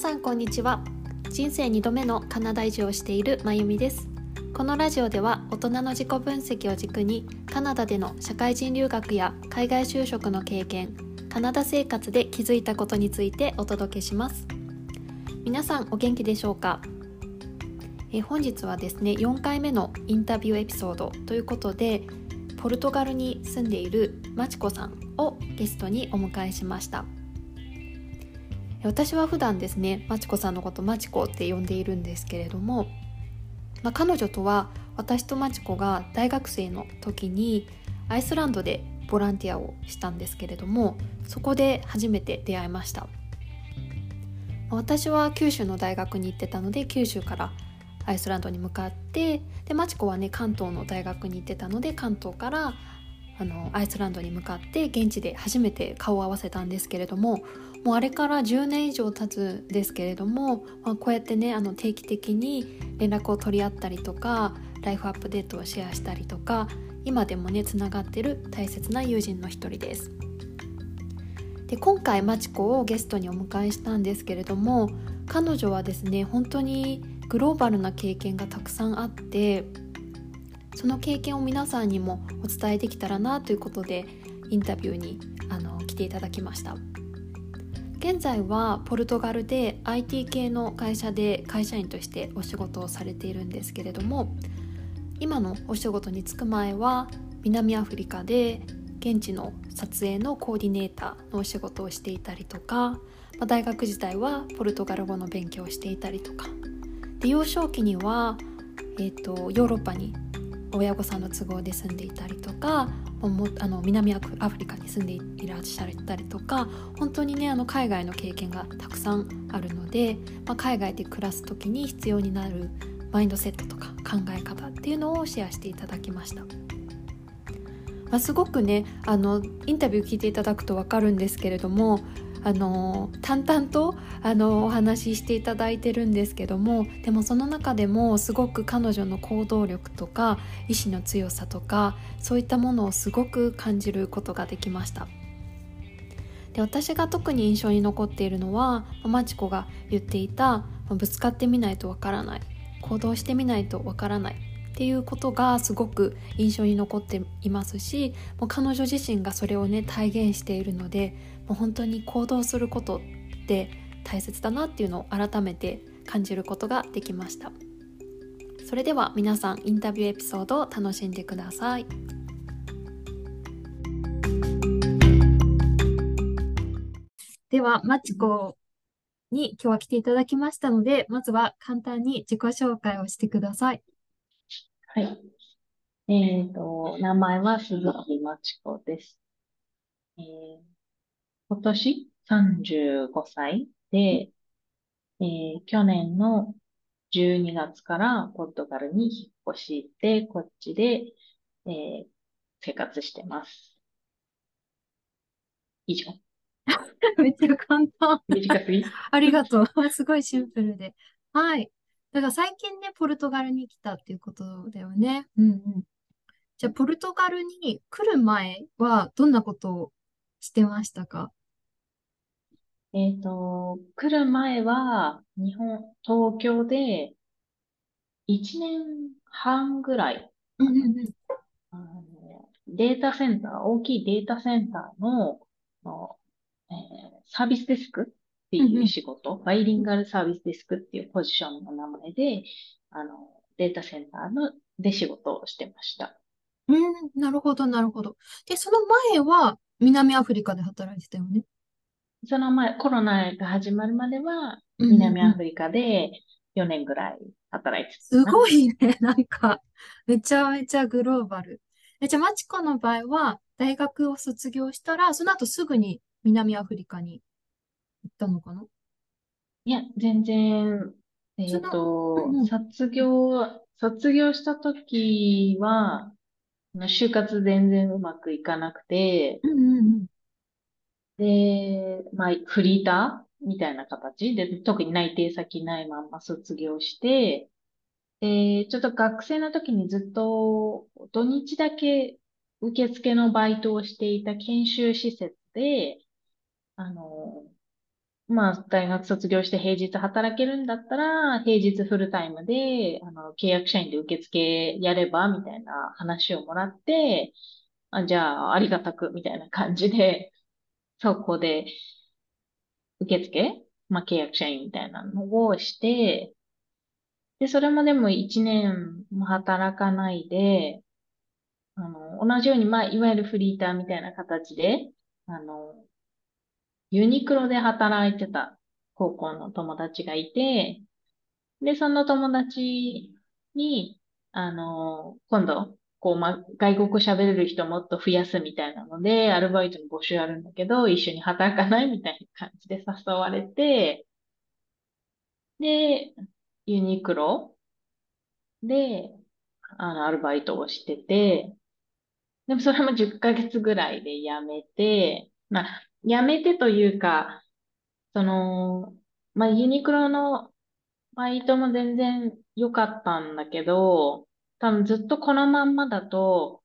さんこんにちは。人生2度目のカナダ移住をしているまゆみです。このラジオでは大人の自己分析を軸にカナダでの社会人留学や海外就職の経験カナダ生活で気づいたことについてお届けします。皆さんお元気でしょうか？え本日はですね4回目のインタビューエピソードということでポルトガルに住んでいるまちこさんをゲストにお迎えしました。私は普段ですねまちこさんのことまちこって呼んでいるんですけれども、まあ、彼女とは私とまちこが大学生の時にアイスランドでボランティアをしたんですけれどもそこで初めて出会いました。私は九州の大学に行ってたので九州からアイスランドに向かってでマチコはね関東の大学に行ってたので関東からあのアイスランドに向かって現地で初めて顔を合わせたんですけれどももうあれから10年以上経つですけれども、まあ、こうやってねあの定期的に連絡を取り合ったりとかライフアップデートをシェアしたりとか今でもねつながってる大切な友人の一人です。で今回マチコをゲストにお迎えしたんですけれども彼女はですね本当にグローバルな経験がたくさんあってその経験を皆さんにもお伝えできたらなということでインタビューにあの来ていただきました現在はポルトガルで IT 系の会社で会社員としてお仕事をされているんですけれども今のお仕事に就く前は南アフリカで現地の撮影のコーディネーターのお仕事をしていたりとか、ま、大学時代はポルトガル語の勉強をしていたりとか。で幼少期には、えーとヨーロッパに親御さんの都合で住んでいたりとかあの南アフリカに住んでいらっしゃったりとか本当にねあの海外の経験がたくさんあるので、まあ、海外で暮らす時に必要になるマインドセットとか考え方っていうのをシェアしていただきました。まあ、すごくねあのインタビュー聞いていただくと分かるんですけれどもあの淡々とあのお話ししていただいてるんですけどもでもその中でもすごく彼女の行動力とか意志の強さとかそういったものをすごく感じることができました。で私が特に印象に残っているのはマチコが言っていたぶつかってみないとわからない行動してみないとわからないっていうことがすごく印象に残っていますしもう彼女自身がそれをね体現しているのでもう本当に行動することって大切だなっていうのを改めて感じることができました。それでは皆さんインタビューエピソードを楽しんでください。ではマチコに今日は来ていただきましたのでまずは簡単に自己紹介をしてください。はい。えっと、名前は鈴木まちこです。えー、今年35歳で、えー、去年の12月からポルトガルに引っ越して、こっちで、えー、生活してます。以上。めっちゃ簡単。短すぎ？ありがとう。すごいシンプルで。はい。だから最近ね、ポルトガルに来たっていうことだよね。うんうん。じゃあ、ポルトガルに来る前はどんなことをしてましたか？えっと、来る前は、日本、東京で1年半ぐらい、うんうんうん。あのデータセンター、大きいデータセンターの、のえーサービスデスクっていう仕事、バイリンガルサービスデスクっていうポジションの名前で、あの、データセンターので仕事をしてました。うん、なるほど、なるほど。で、その前は南アフリカで働いてたよね？その前、コロナが始まるまでは、南アフリカで4年ぐらい働いてた。すごいね、なんか、めちゃめちゃグローバル。え、じゃあ、マチコの場合は、大学を卒業したら、その後すぐに南アフリカに行ったのかな？いや、全然、えっと、うんうん、卒業、卒業した時は、就活全然うまくいかなくて、うんうんうん、で、まあ、フリーターみたいな形？で、特に内定先ないまま卒業して、で、ちょっと学生の時にずっと土日だけ受付のバイトをしていた研修施設で、あの、まあ、大学卒業して平日働けるんだったら、平日フルタイムで、あの、契約社員で受付やれば、みたいな話をもらって、あ、じゃあ、ありがたく、みたいな感じで、そこで、受付まあ、契約社員みたいなのをして、で、それもでも一年も働かないで、あの、同じように、まあ、いわゆるフリーターみたいな形で、あの、ユニクロで働いてた高校の友達がいて、で、その友達に、あの、今度、こう、ま、外国喋れる人もっと増やすみたいなので、アルバイトの募集あるんだけど、一緒に働かないみたいな感じで誘われて、で、ユニクロで、あの、アルバイトをしてて、でもそれも10ヶ月ぐらいで辞めて、まあ、辞めてというか、その、まあ、ユニクロのバイトも全然良かったんだけど、多分ずっとこのまんまだと、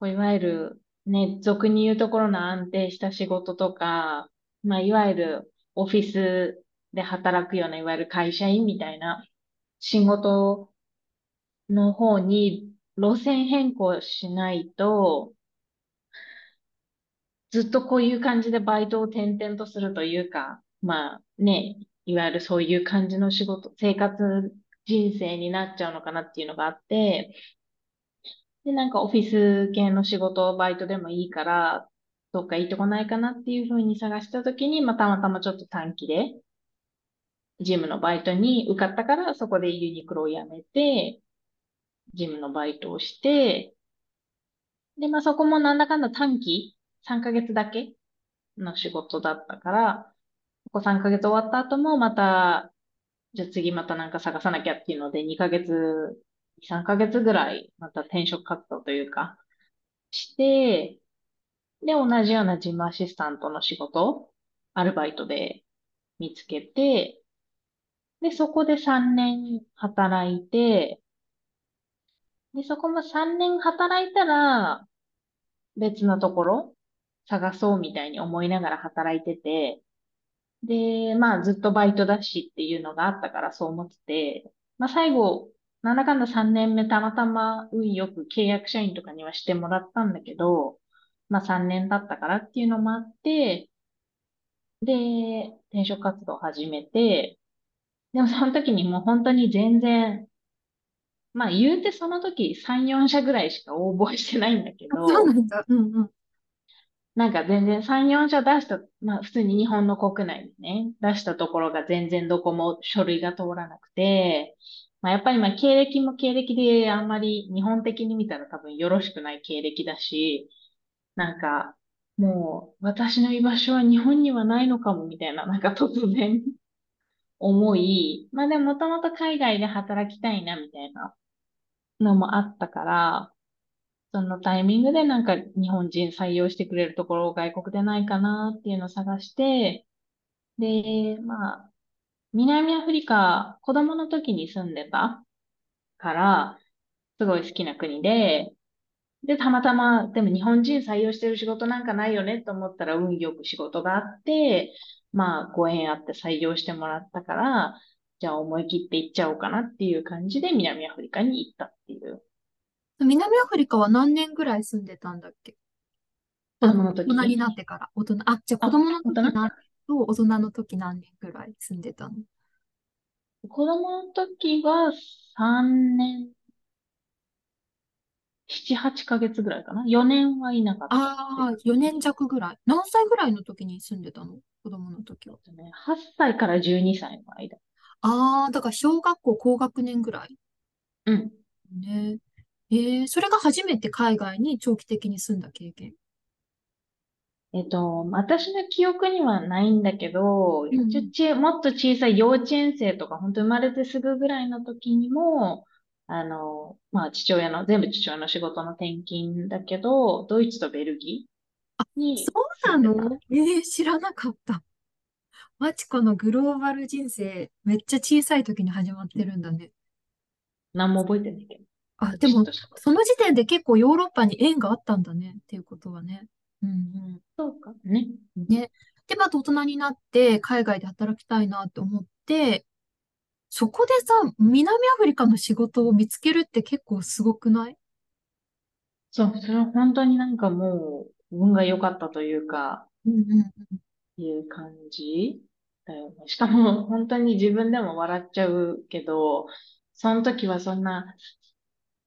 こういわゆるね、俗に言うところの安定した仕事とか、まあ、いわゆるオフィスで働くような、いわゆる会社員みたいな仕事の方に路線変更しないと、ずっとこういう感じでバイトを転々とするというか、まあね、いわゆるそういう感じの仕事、生活人生になっちゃうのかなっていうのがあって、で、なんかオフィス系の仕事、バイトでもいいから、どっかいいとこないかなっていうふうに探したときに、まあ、たまたまちょっと短期で、ジムのバイトに受かったから、そこでユニクロを辞めて、ジムのバイトをして、で、まあ、そこもなんだかんだ短期、3ヶ月だけの仕事だったから、ここ3ヶ月終わった後もまた、じゃあ次またなんか探さなきゃっていうので、2ヶ月、3ヶ月ぐらいまた転職活動というか、して、で、同じような事務アシスタントの仕事、アルバイトで見つけて、で、そこで3年働いて、で、そこも3年働いたら、別のところ探そうみたいに思いながら働いてて、で、まあずっとバイトだしっていうのがあったからそう思ってて、まあ最後、なんだかんだ3年目たまたま運よく契約社員とかにはしてもらったんだけど、まあ3年経ったからっていうのもあって、で、転職活動を始めて、でもその時にもう本当に全然、まあ言うてその時3、4社ぐらいしか応募してないんだけど、そうなんだ。うんうん。なんか全然3、4社出した、まあ普通に日本の国内でね、出したところが全然どこも書類が通らなくて、まあやっぱりまあ経歴も経歴であんまり日本的に見たら多分よろしくない経歴だし、なんかもう私の居場所は日本にはないのかもみたいな、なんか突然思い、まあでももともと海外で働きたいなみたいなのもあったから、そのタイミングでなんか日本人採用してくれるところを外国でないかなっていうのを探して、で、まあ、南アフリカ、子供の時に住んでたから、すごい好きな国で、で、たまたま、でも日本人採用してる仕事なんかないよねと思ったら運よく仕事があって、まあ、ご縁あって採用してもらったから、じゃあ思い切って行っちゃおうかなっていう感じで南アフリカに行ったっていう。南アフリカは何年ぐらい住んでたんだっけ？子供の時大人になってから。大人、あ、じゃあ子供の時なと大人の時何年ぐらい住んでたの？子供の時は3年、7、8ヶ月ぐらいかな。4年はいなかった。ああ、4年弱ぐらい。何歳ぐらいの時に住んでたの？子供の時は。ね、8歳から12歳の間。ああ、だから小学校高学年ぐらい？うん。ね。えー、それが初めて海外に長期的に住んだ経験？えっと、私の記憶にはないんだけど、うんちもっと小さい幼稚園生とか、本当生まれてすぐぐらいの時にも、あの、まあ、父親の、全部父親の仕事の転勤だけど、ドイツとベルギーにそうな住んでた。のえー、知らなかった。マチコのグローバル人生、めっちゃ小さい時に始まってるんだね。何も覚えてないけど。あ、でもその時点で結構ヨーロッパに縁があったんだね。っていうことはね。うんうん。そうか。ね。ね。で、また大人になって海外で働きたいなって思って、そこでさ、南アフリカの仕事を見つけるって結構すごくない？そう、それは本当になんかもう、運が良かったというか、うんうんいう感じだよね。しかも、本当に自分でも笑っちゃうけど、その時はそんな、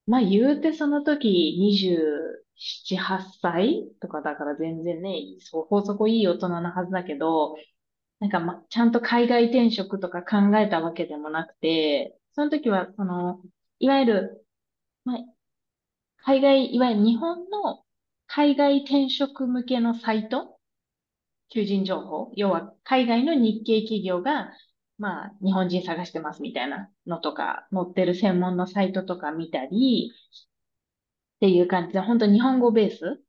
まあ言うてその時27、8歳とかだから全然ね、そこそこいい大人なはずだけど、なんかま、ちゃんと海外転職とか考えたわけでもなくて、その時は、その、いわゆる、まあ、海外、いわゆる日本の海外転職向けのサイト求人情報。要は、海外の日系企業が、まあ、日本人探してますみたいなのとか、載ってる専門のサイトとか見たり、っていう感じで、本当日本語ベース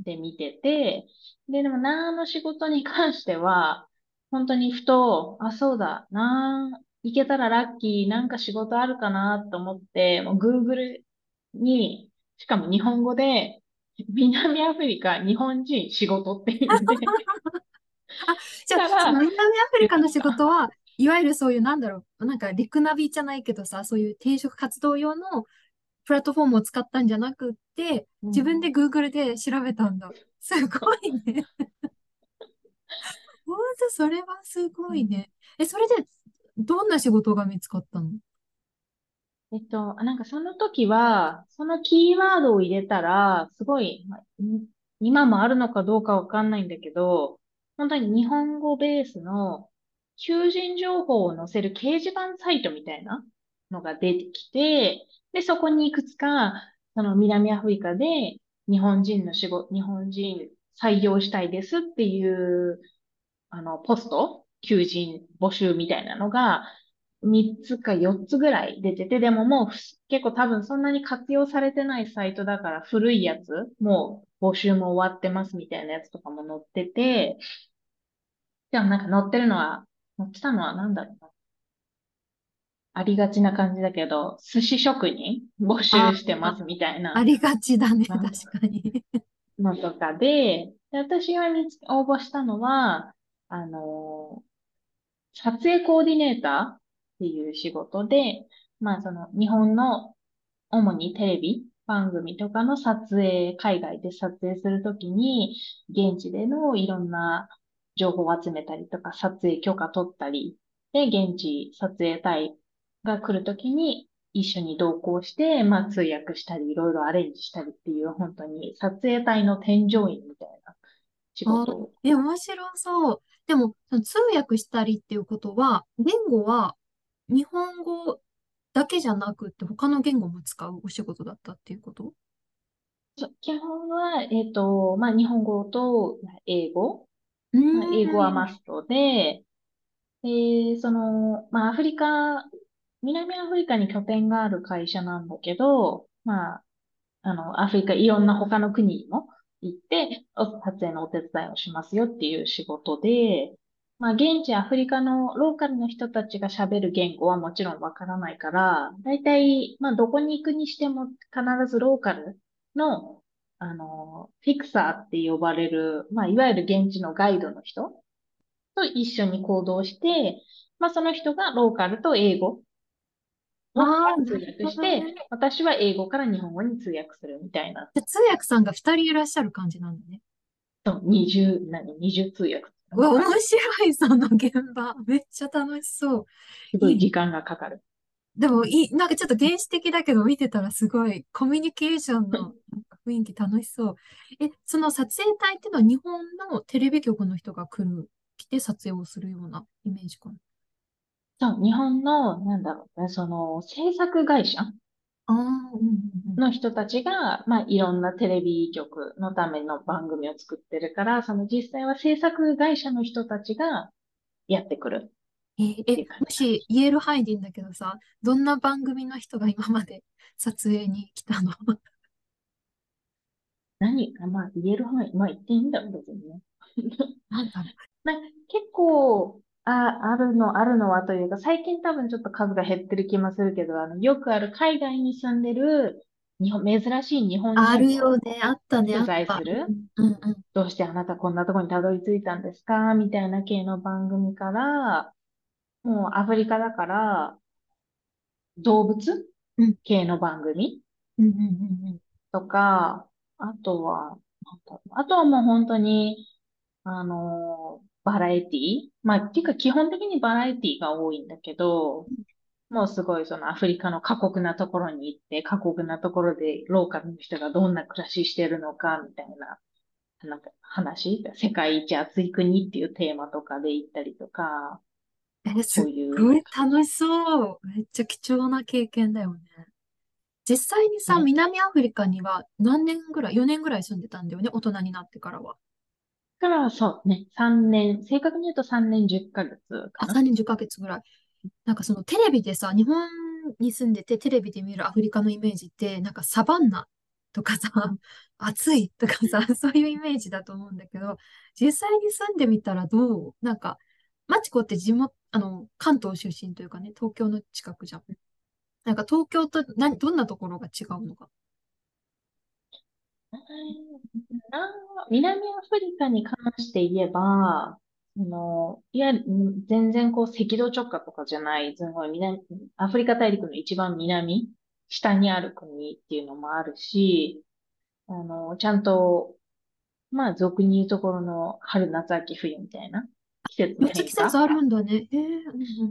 で見てて、で、でも、何の仕事に関しては、本当にふと、あ、そうだ、な、行けたらラッキー、なんか仕事あるかなと思って、もう Google に、しかも日本語で、南アフリカ、日本人、仕事っていうあ、じゃあ、その南アフリカの仕事は、いわゆるそういう、なんだろう、なんか、リクナビじゃないけどさ、そういう転職活動用のプラットフォームを使ったんじゃなくて、自分で Google で調べたんだ。すごいね。本当、それはすごいね。え、それで、どんな仕事が見つかったの？えっと、なんかその時は、そのキーワードを入れたら、すごい、まあ、今もあるのかどうかわかんないんだけど、本当に日本語ベースの求人情報を載せる掲示板サイトみたいなのが出てきて、で、そこにいくつか、その南アフリカで日本人の仕事、日本人採用したいですっていう、あの、ポスト、求人募集みたいなのが3つか4つぐらい出てて、でももう結構多分そんなに活用されてないサイトだから古いやつ、もう募集も終わってますみたいなやつとかも載ってて、でもなんか載ってるのは、載ってたのは何だろうな。ありがちな感じだけど、寿司職人？募集してますみたいな。ありがちだね、確かに。のとかで、で私が応募したのは、あのー、撮影コーディネーターっていう仕事で、まあその日本の主にテレビ番組とかの撮影、海外で撮影するときに、現地でのいろんな情報を集めたりとか、撮影許可取ったり、で、現地撮影隊が来るときに一緒に同行して、まあ通訳したり、いろいろアレンジしたりっていう、本当に撮影隊の添乗員みたいな仕事を。え、面白そう。でも、通訳したりっていうことは、言語は日本語だけじゃなくって他の言語も使うお仕事だったっていうこと？基本は、えっ、ー、と、まあ、日本語と英語。英語はマストで、で、その、まあ、アフリカ、南アフリカに拠点がある会社なんだけど、まあ、あの、アフリカいろんな他の国にも行って、撮影のお手伝いをしますよっていう仕事で、まあ、現地アフリカのローカルの人たちが喋る言語はもちろんわからないから、だいたい、まあ、どこに行くにしても必ずローカルの、あの、フィクサーって呼ばれる、まあ、いわゆる現地のガイドの人と一緒に行動して、まあ、その人がローカルと英語を通訳して、ね、私は英語から日本語に通訳するみたいな。通訳さんが二人いらっしゃる感じなんだね。そう、二重、何、二重通訳うわ、面白い、その現場。めっちゃ楽しそう。すごい時間がかかる。でもいい、なんかちょっと原始的だけど見てたらすごいコミュニケーションの 雰囲気楽しそう。え、その撮影隊っていうのは日本のテレビ局の人が来る、来て撮影をするようなイメージかな？そう、日本の、なんだろうね、その制作会社の人たちが、まあ、いろんなテレビ局のための番組を作ってるから、その実際は制作会社の人たちがやってくる。ええ、もし言える範囲でいいんだけどさ、どんな番組の人が今まで撮影に来たの？何？か、まあ言える範囲、まあ言っていいんだろう、別にね。なんだろう。まあ、結構、あ、あるの、あるのはというか、最近多分ちょっと数が減ってる気もするけど、あの、よくある海外に住んでる日本、珍しい日本ある人をよね。あったね。あ取った。材する？うんうんうん。どうしてあなたこんなところにたどり着いたんですか？みたいな系の番組から、もうアフリカだから、動物？うん系の番組？うんうんうんとか、あとは、なんだろうあとはもう本当に、あのーバラエティまあ、っていうか基本的にバラエティが多いんだけど、もうすごいそのアフリカの過酷なところに行って、過酷なところでローカルの人がどんな暮らししてるのか、みたいな、なんか話、世界一暑い国っていうテーマとかで行ったりとか、え、すっそういう、ごい楽しそう。めっちゃ貴重な経験だよね。実際にさ、ね、南アフリカには何年ぐらい、4年ぐらい住んでたんだよね。大人になってからは。だからそうね、3年、正確に言うと3年10ヶ月かあ、な。3年10ヶ月ぐらい。なんかそのテレビでさ、日本に住んでてテレビで見るアフリカのイメージって、なんかサバンナとかさ、暑いとかさ、そういうイメージだと思うんだけど、実際に住んでみたらどう？なんか、マチコって地元、あの、関東出身というかね、東京の近くじゃん。なんか東京と何、どんなところが違うのか。な南アフリカに関して言えば、あの、いわゆるん全然こう赤道直下とかじゃない、すごい南、アフリカ大陸の一番南、下にある国っていうのもあるし、あの、ちゃんと、まあ俗に言うところの春、夏、秋、冬みたいな季節のめっちゃ季変化節あるんだね。え。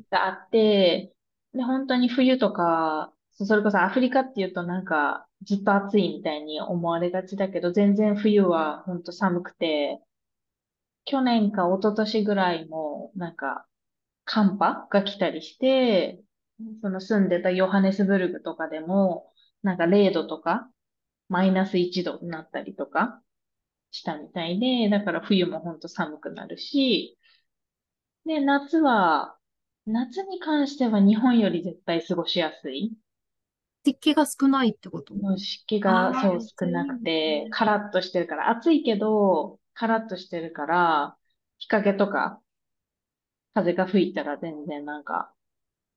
があって、で、本当に冬とか、それこそアフリカっていうとなんかずっと暑いみたいに思われがちだけど、全然冬は本当寒くて、去年か一昨年ぐらいもなんか寒波が来たりして、その住んでたヨハネスブルグとかでもなんか0度とかマイナス1度になったりとかしたみたいで、だから冬も本当寒くなるし、で、夏は、夏に関しては日本より絶対過ごしやすい？湿気が少ないってこと？もう湿気ああ、がそう少ないくね。て、カラッとしてるから、暑いけど、カラッとしてるから、日陰とか風が吹いたら全然なんか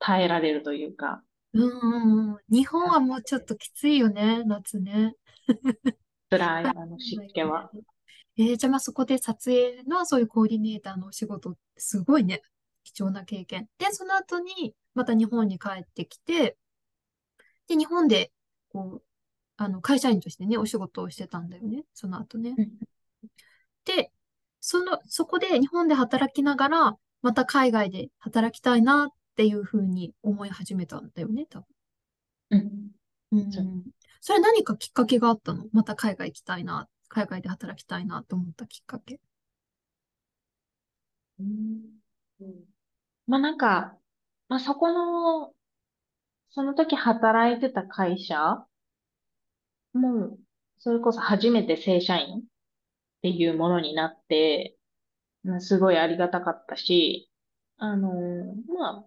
耐えられるというか、うんうんうん。日本はもうちょっときついよね、夏ね。辛い、ああの 湿気は。えー、じゃあまあそこで撮影のそういうコーディネーターのお仕事、すごいね。貴重な経験。で、その後にまた日本に帰ってきて、で、日本で、こう、あの、会社員としてね、お仕事をしてたんだよね。その後ね。うんで、その、そこで日本で働きながら、また海外で働きたいなっていうふうに思い始めたんだよね、多うん。分。うそう。ん。それ何かきっかけがあったの？また海外行きたいな、海外で働きたいなと思ったきっかけ。うんまあなんか、まあそこの、その時働いてた会社もう、それこそ初めて正社員っていうものになって、うんすごいありがたかったし、あの、まあ、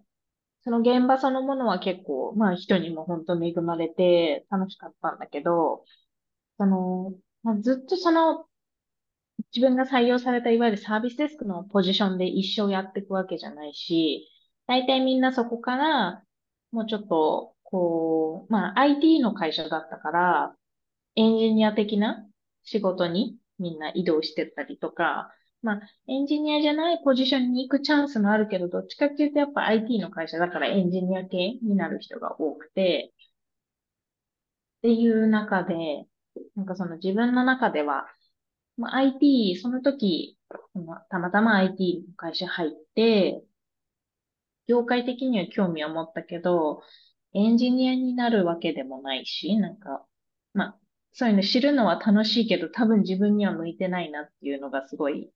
その現場そのものは結構、まあ人にも本当恵まれて楽しかったんだけど、その、まあ、ずっとその自分が採用されたいわゆるサービスデスクのポジションで一生やっていくわけじゃないし、大体みんなそこからもうちょっと、こう、まあ IT の会社だったから、エンジニア的な仕事にみんな移動してったりとか、まあ、エンジニアじゃないポジションに行くチャンスもあるけど、どっちかっていうとやっぱ IT の会社だからエンジニア系になる人が多くて、っていう中で、なんかその自分の中では、まあ、IT、その時、たまたま IT の会社入って、業界的には興味を持ったけど、エンジニアになるわけでもないし、なんか、まあ、そういうの知るのは楽しいけど、多分自分には向いてないなっていうのがすごい、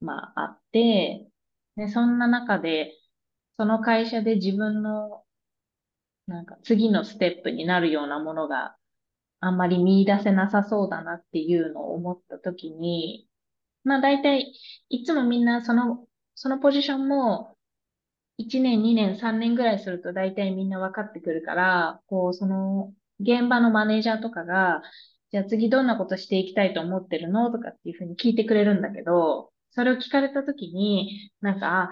まあ、あって、で、そんな中で、その会社で自分の、なんか次のステップになるようなものがあんまり見出せなさそうだなっていうのを思ったときに、まあ大体、いつもみんなその、そのポジションも、1年、2年、3年ぐらいすると大体みんな分かってくるから、こう、その、現場のマネージャーとかが、じゃあ次どんなことしていきたいと思ってるのとかっていうふうに聞いてくれるんだけど、それを聞かれたときに、なんか、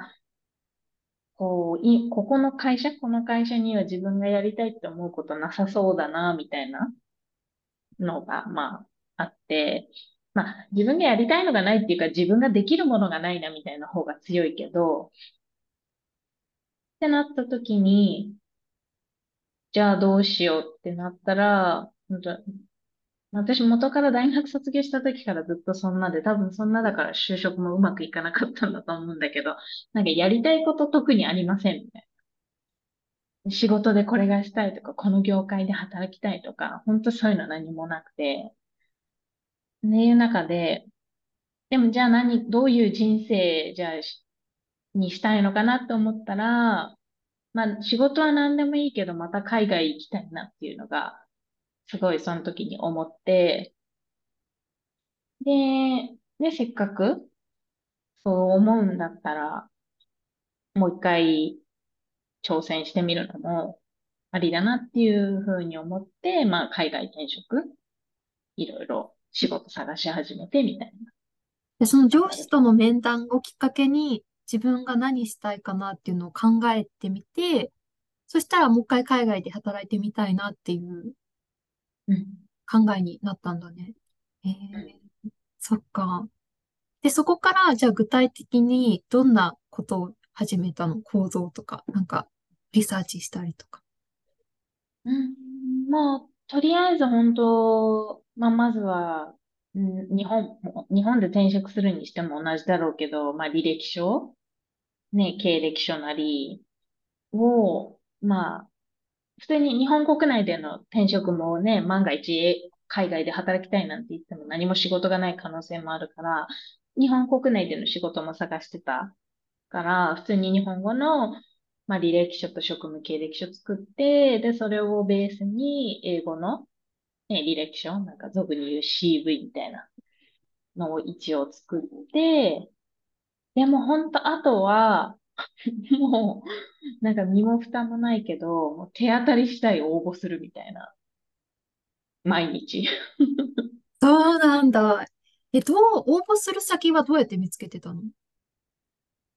こう、い、ここの会社、この会社には自分がやりたいって思うことなさそうだな、みたいな。のが、まあ、あって、まあ、自分がやりたいのがないっていうか、自分ができるものがないなみたいな方が強いけど、ってなった時に、じゃあどうしようってなったら、私元から大学卒業した時からずっとそんなで、多分そんなだから就職もうまくいかなかったんだと思うんだけど、なんかやりたいこと特にありませんみたいな。仕事でこれがしたいとか、この業界で働きたいとか、本当そういうのは何もなくて、ねいう中で、でもじゃあ何、どういう人生、じゃあ、にしたいのかなって思ったら、まあ仕事は何でもいいけど、また海外行きたいなっていうのが、すごいその時に思って、で、で、せっかくそう思うんだったら、もう一回挑戦してみるのもありだなっていうふうに思って、まあ海外転職、いろいろ仕事探し始めてみたいな。で、その上司との面談をきっかけに自分が何したいかなっていうのを考えてみて、そしたらもう一回海外で働いてみたいなっていう考えになったんだね。えー、そっか。で、そこから、じゃあ具体的にどんなことを始めたの構造とか、なんか、リサーチしたりとか。うん、まあ、とりあえず本当、まあ、まずは、うん、日本、日本で転職するにしても同じだろうけど、まあ、履歴書、ね、経歴書なりを、まあ、普通に日本国内での転職もね、万が一海外で働きたいなんて言っても何も仕事がない可能性もあるから、日本国内での仕事も探してたから、普通に日本語の、まあ、履歴書と職務経歴書作って、で、それをベースに英語の、ね、履歴書、なんか俗に言う CV みたいなのを一応作って、でも本当、あとは、もう、なんか身も蓋もないけど、もう手当たり次第応募するみたいな。毎日。そうなんだ。え、どう、応募する先はどうやって見つけてたの？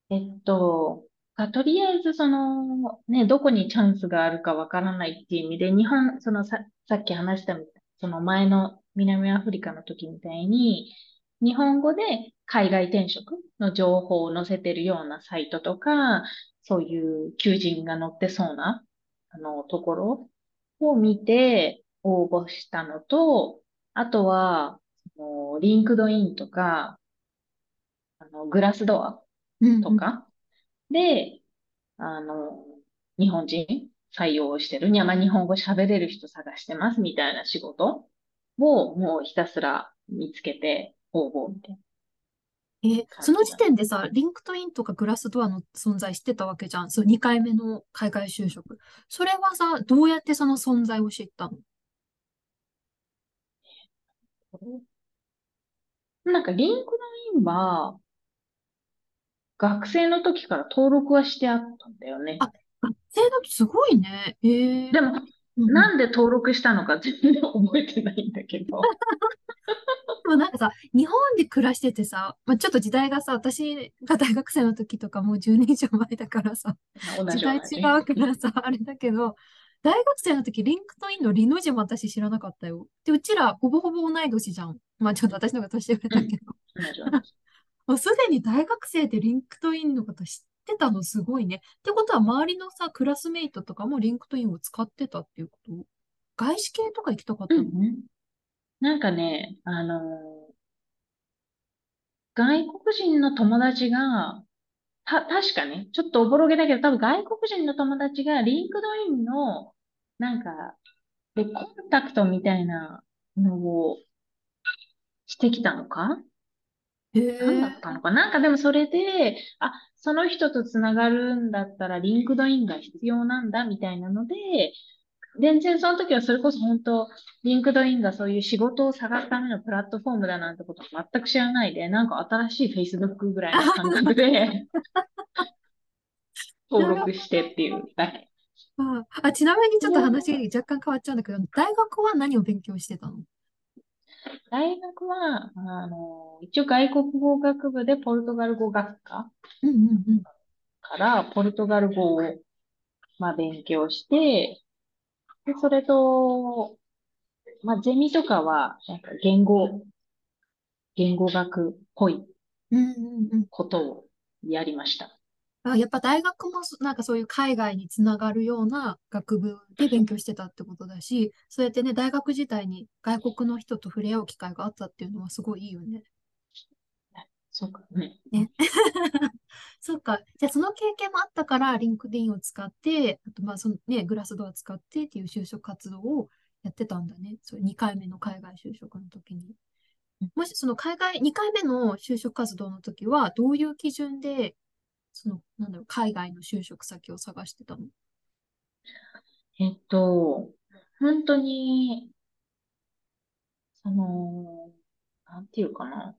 えっと、とりあえずその、ね、どこにチャンスがあるかわからないっていう意味で、日本、そのさ、さっき話したみたい、その前の南アフリカの時みたいに、日本語で海外転職の情報を載せてるようなサイトとか、そういう求人が載ってそうな、あの、ところを見て応募したのと、あとは、その LinkedIn とか、あの、 Glassdoor とかで、あの、日本人採用してるには、まあ、日本語喋れる人探してますみたいな仕事をもうひたすら見つけて応募みたいな。え、その時点でさ、 LinkedIn とか Glassdoor の存在してたわけじゃん。そう、2回目の海外就職。それはさ、どうやってその存在を知ったの？なんか、 LinkedIn は、学生の時から登録はしてあったんだよね。あ、学生だとすごいね。ええでも、うんうん。なんで登録したのか全然覚えてないんだけど。もうなんかさ、日本で暮らしててさ、まあ、ちょっと時代がさ、私が大学生の時とかもう10年以上前だからさ、同時代違うからさ、あれだけど、大学生の時、リンクトインのリの字も私知らなかったよ。で、うちらほぼほぼ同い年じゃん。まあちょっと私の方が年上うん。だけど。もうすでに大学生で LinkedIn のこと知ってたの？すごいね。ってことは周りのさ、クラスメイトとかも LinkedIn を使ってたっていうこと？外資系とか行きたかっうんうたのん。なんかね、あのー外国人の友達が、た、確かね、ちょっとおぼろげだけど、多分外国人の友達が LinkedIn の、なんか、で、コンタクトみたいなのをしてきたのか？へ何だえ。ったのかなんかでもそれで、あ、その人とつながるんだったら LinkedIn が必要なんだみたいなので、全然その時はそれこそ本当、 LinkedIn がそういう仕事を探すためのプラットフォームだなんてことは全く知らないで、なんか新しい Facebook ぐらいの感覚で 登録してっていうだけ。ほど。あ、ちなみにちょっと話若干変わっちゃうんだけど、大学は何を勉強してたの？大学は、あの、一応外国語学部でポルトガル語学科うんうんうん。からポルトガル語を、まあ、勉強して、で、それと、まあ、ゼミとかは、なんか言語、言語学っぽいうんうんうん。ことをやりました。あ、やっぱ大学もそなんかそういう海外につながるような学部で勉強してたってことだし、そうやってね、大学自体に外国の人と触れ合う機会があったっていうのはすごいいいよね。そうか。うん。ね。そっか。じゃあその経験もあったから、リンクディンを使って、あとまあそのね、グラスドア使ってっていう就職活動をやってたんだね。そう、2回目の海外就職の時に。もしその海外、2回目の就職活動の時は、どういう基準で、その、なんだろう、海外の就職先を探してたの？えっと、本当に、その、なんていうかな。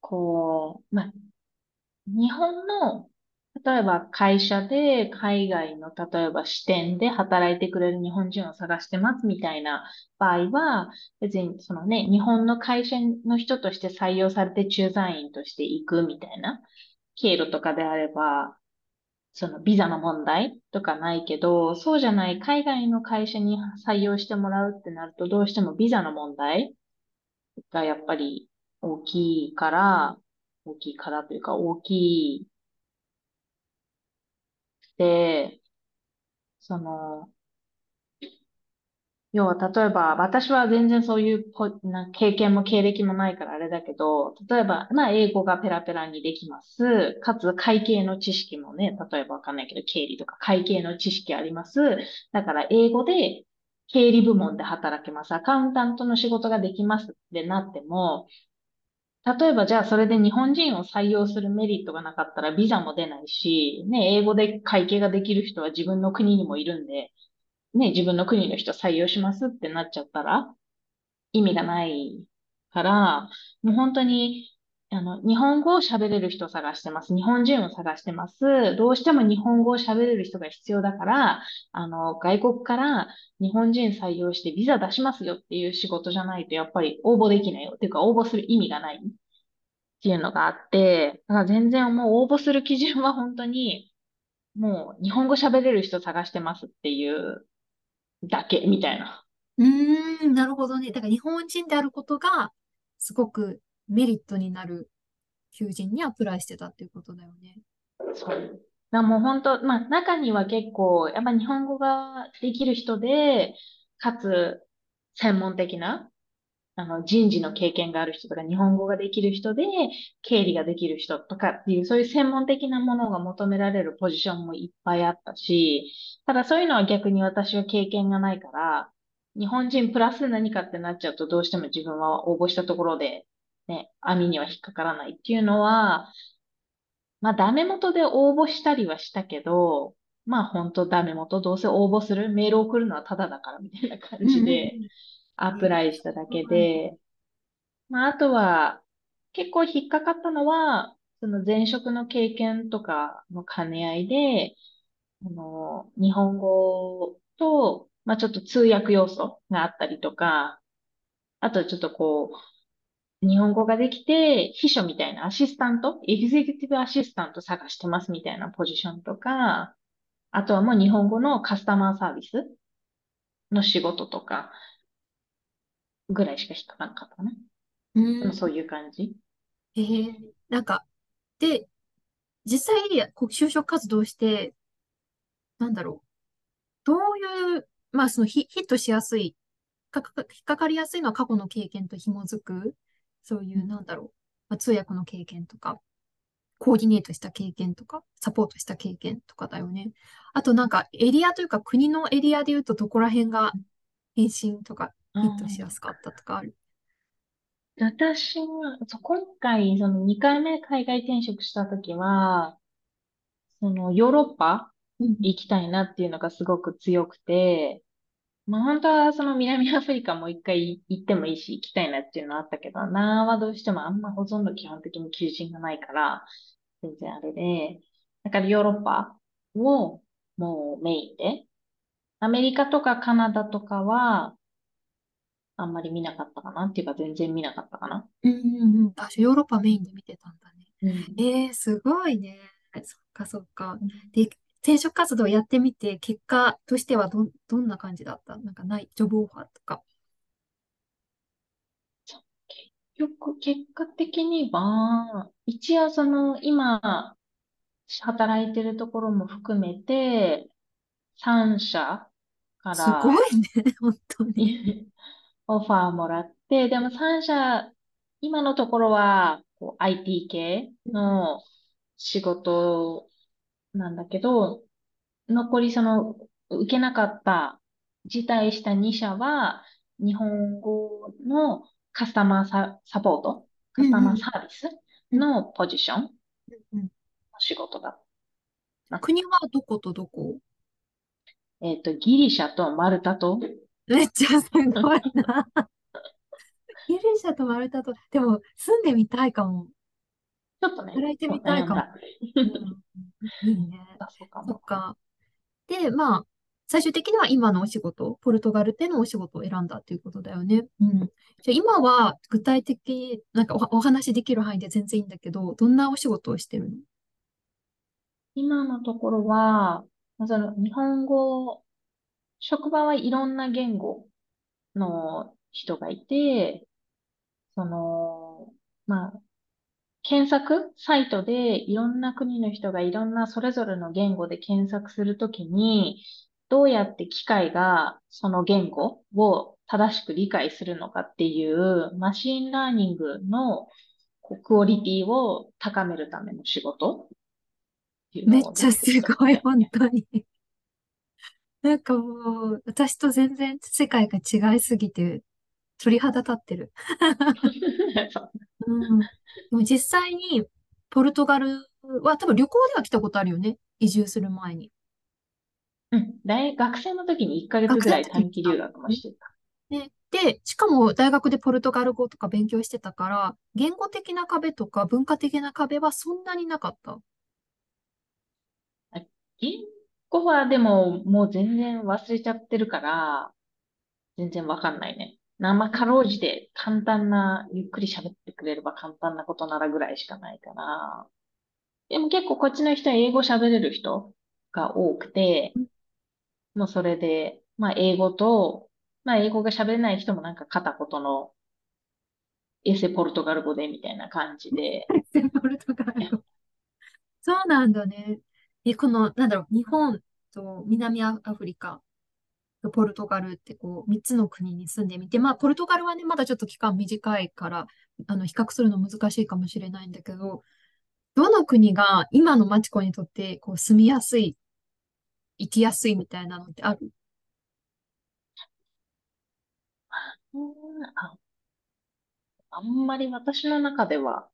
こう、まあ、日本の、例えば会社で海外の、例えば支店で働いてくれる日本人を探してますみたいな場合は、別にそのね、日本の会社の人として採用されて駐在員として行くみたいな経路とかであれば、そのビザの問題とかないけど、そうじゃない海外の会社に採用してもらうってなると、どうしてもビザの問題がやっぱり大きいから、大きいからというか大きい、その、要は例えば私は全然そういうポな経験も経歴もないからあれだけど、例えば、まあ英語がペラペラにできます。かつ会計の知識もね、例えばわかんないけど経理とか会計の知識あります。だから英語で経理部門で働けます。アカウンタントの仕事ができますってなっても、例えばじゃあそれで日本人を採用するメリットがなかったらビザも出ないし、ね、英語で会計ができる人は自分の国にもいるんで、ね、自分の国の人採用しますってなっちゃったら意味がないから、もう本当に、あの、日本語を喋れる人を探してます。日本人を探してます。どうしても日本語を喋れる人が必要だから、あの、外国から日本人採用してビザ出しますよっていう仕事じゃないと、やっぱり応募できないよ。っていうか、応募する意味がないっていうのがあって、だから全然もう応募する基準は本当に、もう日本語喋れる人探してますっていうだけみたいな。うーん、なるほどね。だから日本人であることが、すごくメリットになる求人にアプライしてたっていうことだよね。そう。だもう本当、まあ中には結構、やっぱ日本語ができる人で、かつ専門的な、あの人事の経験がある人とか、日本語ができる人で、経理ができる人とかっていう、そういう専門的なものが求められるポジションもいっぱいあったし、ただそういうのは逆に私は経験がないから、日本人プラス何かってなっちゃうとどうしても自分は応募したところで、ね、網には引っかからないっていうのは、まあダメ元で応募したりはしたけど、まあ本当ダメ元どうせ応募する？メール送るのはタダだからみたいな感じでアプライしただけで、まああとは結構引っかかったのは、その前職の経験とかの兼ね合いで、あの、日本語と、まあちょっと通訳要素があったりとか、あとちょっとこう、日本語ができて、秘書みたいなアシスタント、エグゼクティブアシスタント探してますみたいなポジションとか、あとはもう日本語のカスタマーサービスの仕事とか、ぐらいしか引っかかなかったかな。うんでもそういう感じ。えー、なんか、で、実際、こう就職活動して、なんだろう。どういう、まあ、そのヒ、ヒットしやすい、かか、引っかかりやすいのは過去の経験と紐づく、そういうう、んなんだろう。まあ、通訳の経験とか、コーディネートした経験とか、サポートした経験とかだよね。あとなんか、エリアというか、国のエリアで言うと、どこら辺が返信とか、ヒットしやすかったとかある？私は、そう、今回、その2回目海外転職したときは、そのヨーロッパうん行きたいなっていうのがすごく強くて、まあ本当はその南アフリカも一回行ってもいいし行きたいなっていうのはあったけど、なはどうしてもあんまほとんど基本的に求人がないから、全然あれで、だからヨーロッパをもうメインで、アメリカとかカナダとかはあんまり見なかったかなっていうか全然見なかったかな。うんうんうん。あ、ヨーロッパメインで見てたんだね。うんえー、すごいね。そっかそっか。うんで、転職活動やってみて、結果としてはど、どんな感じだった？なんかない、ジョブオファーとか。結局、結果的には、一応その、今、働いてるところも含めて、3社かすごらいね、本当に。オファーもらって、でも3社、今のところはこう IT 系の仕事なんだけど、残りその受けなかった、辞退した2社は、日本語のカスタマーサ、サポート、カスタマーサービスのポジションうんの仕事だ。国はどことどこ？えっと、ギリシャとマルタと、めっちゃすごいな。ギリシャとマルタと、でも住んでみたいかも。ちょっとね、働いてみたいかも。いいね。あ、そうかも。そっか。で、まあ、最終的には今のお仕事、ポルトガルでのお仕事を選んだっていうことだよね。うん。じゃあ今は具体的、なんかお、お話できる範囲で全然いいんだけど、どんなお仕事をしてるの？今のところは、まずあの日本語、職場はいろんな言語の人がいて、その、まあ、検索サイトでいろんな国の人がいろんなそれぞれの言語で検索するときに、どうやって機械がその言語を正しく理解するのかっていう machine learning のクオリティを高めるための仕事めっちゃすごい、本当に。なんかもう、私と全然世界が違いすぎて、鳥肌立ってる。うん。でも実際に、ポルトガルは多分旅行では来たことあるよね。移住する前に。うん。大学生の時に1ヶ月ぐらい短期留学もしてた。ね、で、しかも大学でポルトガル語とか勉強してたから、言語的な壁とか文化的な壁はそんなになかった。言語はでももう全然忘れちゃってるから、全然わかんないね。生かろうじて簡単な、ゆっくり喋ってくれれば簡単なことならぐらいしかないから。でも結構こっちの人は英語喋れる人が多くて、もうそれで、まあ英語と、まあ英語が喋れない人もなんか片言のエセポルトガル語でみたいな感じで。エセポルトガル語。そうなんだね。え、この、なんだろう、日本と南アフリカポルトガルってこう、三つの国に住んでみて、まあ、ポルトガルはね、まだちょっと期間短いから、あの、比較するの難しいかもしれないんだけど、どの国が今のマチコにとって、こう、住みやすい、生きやすいみたいなのってある？あ、んまり私の中では、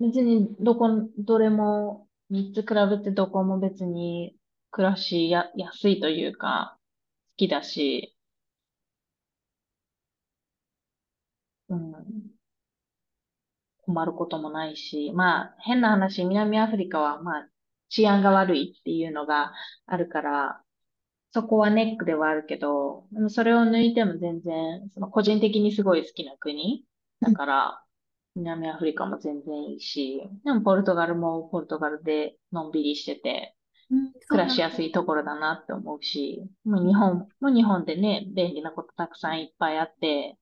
別にどこ、どれも、三つ比べてどこも別に暮らしや、安いというか、好きだし、うん、困ることもないし、まあ、変な話、南アフリカは、まあ、治安が悪いっていうのがあるから、そこはネックではあるけど、それを抜いても全然、その個人的にすごい好きな国だから、南アフリカも全然いいし、でもポルトガルもポルトガルでのんびりしてて、暮らしやすいところだなって思うし、もう日本も日本でね、便利なことたくさんいっぱいあって、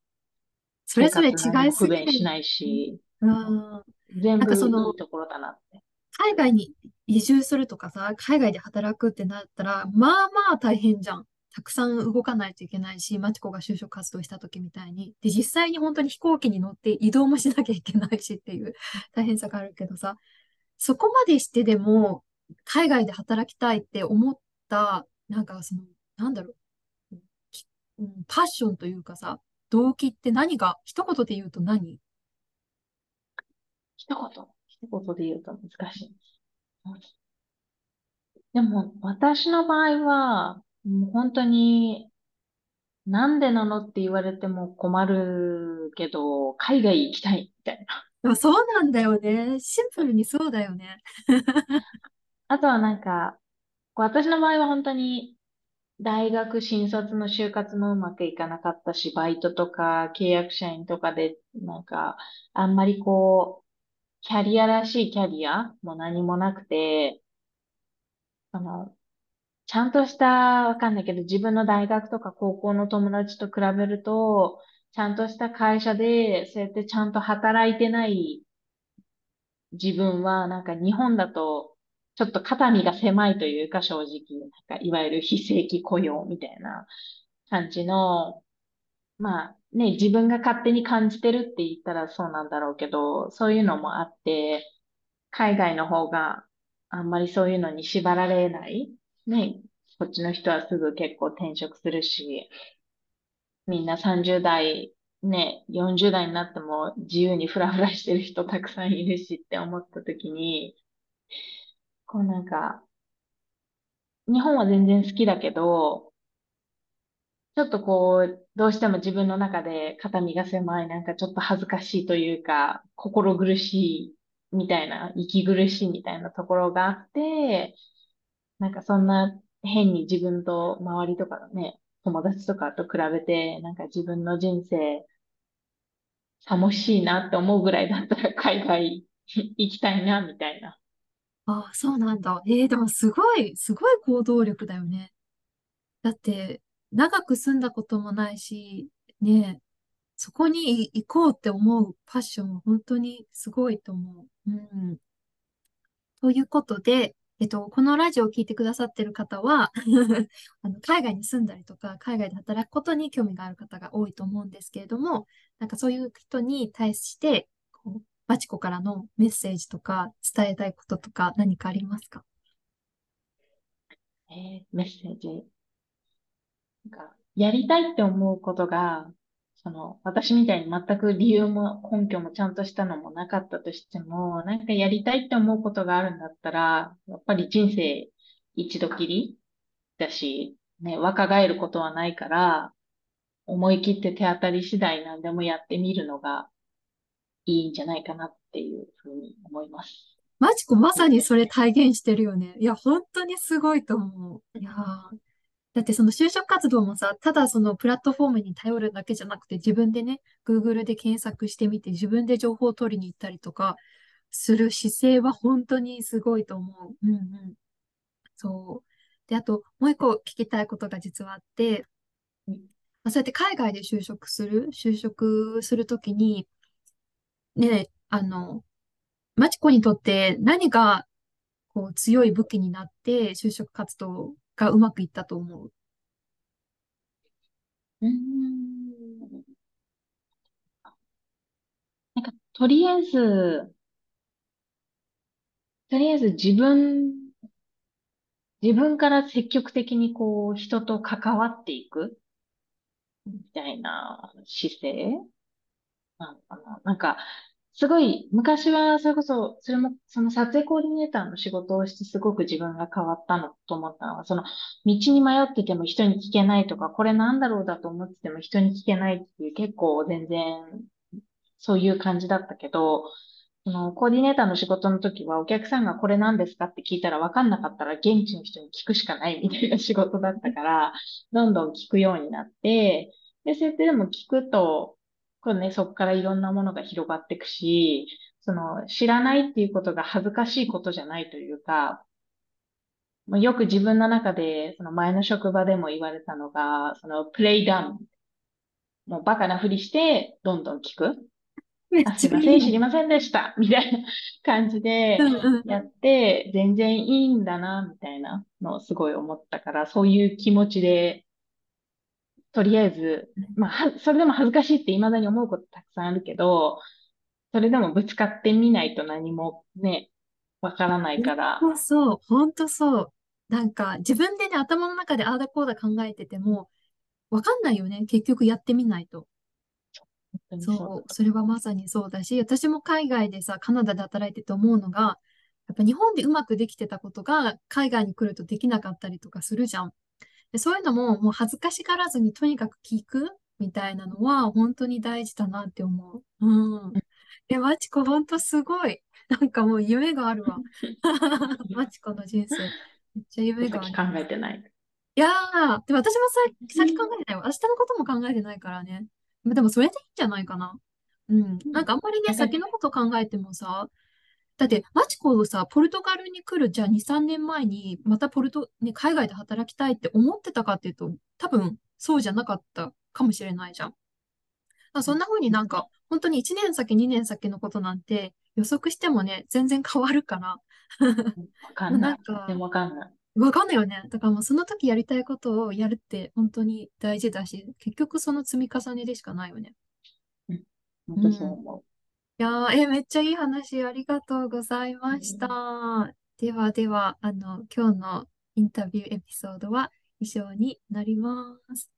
それぞれ違いすぎ不便しないし、うん、全部いいところだなって。海外に移住するとかさ、海外で働くってなったら、まあまあ大変じゃん。たくさん動かないといけないし、マチコが就職活動した時みたいに。で、実際に本当に飛行機に乗って移動もしなきゃいけないしっていう大変さがあるけどさ、そこまでしてでも、海外で働きたいって思った、なんかその、なんだろう、パッションというかさ、動機って何が、一言で言うと何？一言、一言で言うと難しい。でも、私の場合は、もう本当に、なんでなのって言われても困るけど、海外行きたいみたいな。そうなんだよね。シンプルにそうだよね。あとはなんか、こう私の場合は本当に大学新卒の就活もうまくいかなかったし、バイトとか契約社員とかで、なんか、あんまりこう、キャリアらしいキャリアも何もなくて、その、ちゃんとした、わかんないけど、自分の大学とか高校の友達と比べると、ちゃんとした会社で、そうやってちゃんと働いてない自分は、なんか日本だと、ちょっと肩身が狭いというか、正直、なんかいわゆる非正規雇用みたいな感じの、まあね、自分が勝手に感じてるって言ったらそうなんだろうけど、そういうのもあって、海外の方があんまりそういうのに縛られない。ね、こっちの人はすぐ結構転職するし、みんな30代、ね、40代になっても自由にフラフラしてる人たくさんいるしって思った時に、こうなんか、日本は全然好きだけど、ちょっとこう、どうしても自分の中で肩身が狭い、なんかちょっと恥ずかしいというか、心苦しいみたいな、息苦しいみたいなところがあって、なんかそんな変に自分と周りとかね、友達とかと比べて、なんか自分の人生、楽しいなって思うぐらいだったら海外行きたいな、みたいな。ああ、そうなんだ。ええでもすごい、すごい行動力だよね。だって、長く住んだこともないし、ねえ、そこに行こうって思うパッションは本当にすごいと思う。うん。ということで、えっと、このラジオを聞いてくださってる方は あの、海外に住んだりとか、海外で働くことに興味がある方が多いと思うんですけれども、なんかそういう人に対して、こう、バチコからのメッセージとか、伝えたいこととか何かありますか？えー、メッセージ。なんか、やりたいって思うことが、その、私みたいに全く理由も根拠もちゃんとしたのもなかったとしても、なんかやりたいって思うことがあるんだったら、やっぱり人生一度きりだし、ね、若返ることはないから、思い切って手当たり次第何でもやってみるのがいいんじゃないかなっていうふうに思います。マチコまさにそれ体現してるよね。いや、本当にすごいと思う。いやだってその就職活動もさ、ただそのプラットフォームに頼るだけじゃなくて自分でね、Google で検索してみて自分で情報を取りに行ったりとかする姿勢は本当にすごいと思う。うんうん。そう。で、あともう一個聞きたいことが実はあって、まあ、そうやって海外で就職する、就職するときに、ね、あの、マチコにとって何がこう強い武器になって就職活動がうまくいったと思う？うん。なんか、とりあえず、とりあえず自分、自分から積極的にこう、人と関わっていくみたいな姿勢なのな。んか、すごい、昔は、それこそ、それも、その撮影コーディネーターの仕事をしてすごく自分が変わったのと思ったのは、その、道に迷ってても人に聞けないとか、これなんだろうだと思ってても人に聞けないっていう、結構全然、そういう感じだったけど、その、コーディネーターの仕事の時は、お客さんがこれ何ですかって聞いたら分かんなかったら、現地の人に聞くしかないみたいな仕事だったから、どんどん聞くようになって、で、そうやってでも聞くと、これね、そこからいろんなものが広がっていくし、その、知らないっていうことが恥ずかしいことじゃないというか、よく自分の中で、その前の職場でも言われたのが、その、プレイダウン。もうバカなふりして、どんどん聞く。あ、すいません、知りませんでした。みたいな感じでやって、全然いいんだな、みたいなのをすごい思ったから、そういう気持ちでとりあえず、まあ、は、それでも恥ずかしいって未だに思うことたくさんあるけど、それでもぶつかってみないと何もね、わからないから。そうそう、ほんとそう。なんか、自分でね、頭の中でああだこうだ考えてても、わかんないよね。結局やってみないと。そう、それはまさにそうだし、私も海外でさ、カナダで働いてて思うのが、やっぱ日本でうまくできてたことが海外に来るとできなかったりとかするじゃん。でそういうのももう恥ずかしがらずにとにかく聞くみたいなのは本当に大事だなって思う。うん。え、マチコ本当すごい。なんかもう夢があるわ。マチコの人生。めっちゃ夢がある。考えてない。いやー、でも私もさ先考えてないわ。明日のことも考えてないからね。でもそれでいいんじゃないかな。うん。なんかあんまりね、先のこと考えてもさ、だって、マチコさ、ポルトガルに来る、じゃあ2、3年前に、またポルト、ね、海外で働きたいって思ってたかっていうと、多分そうじゃなかったかもしれないじゃん。まあ、そんな風になんか、本当に1年先、2年先のことなんて予測してもね、全然変わるから。わかんない。わかんない。わかんないよね。だからもうその時やりたいことをやるって本当に大事だし、結局その積み重ねでしかないよね。うん。本当そう思う。いやー、え、めっちゃいい話ありがとうございました。ではでは、あの、今日のインタビューエピソードは以上になります。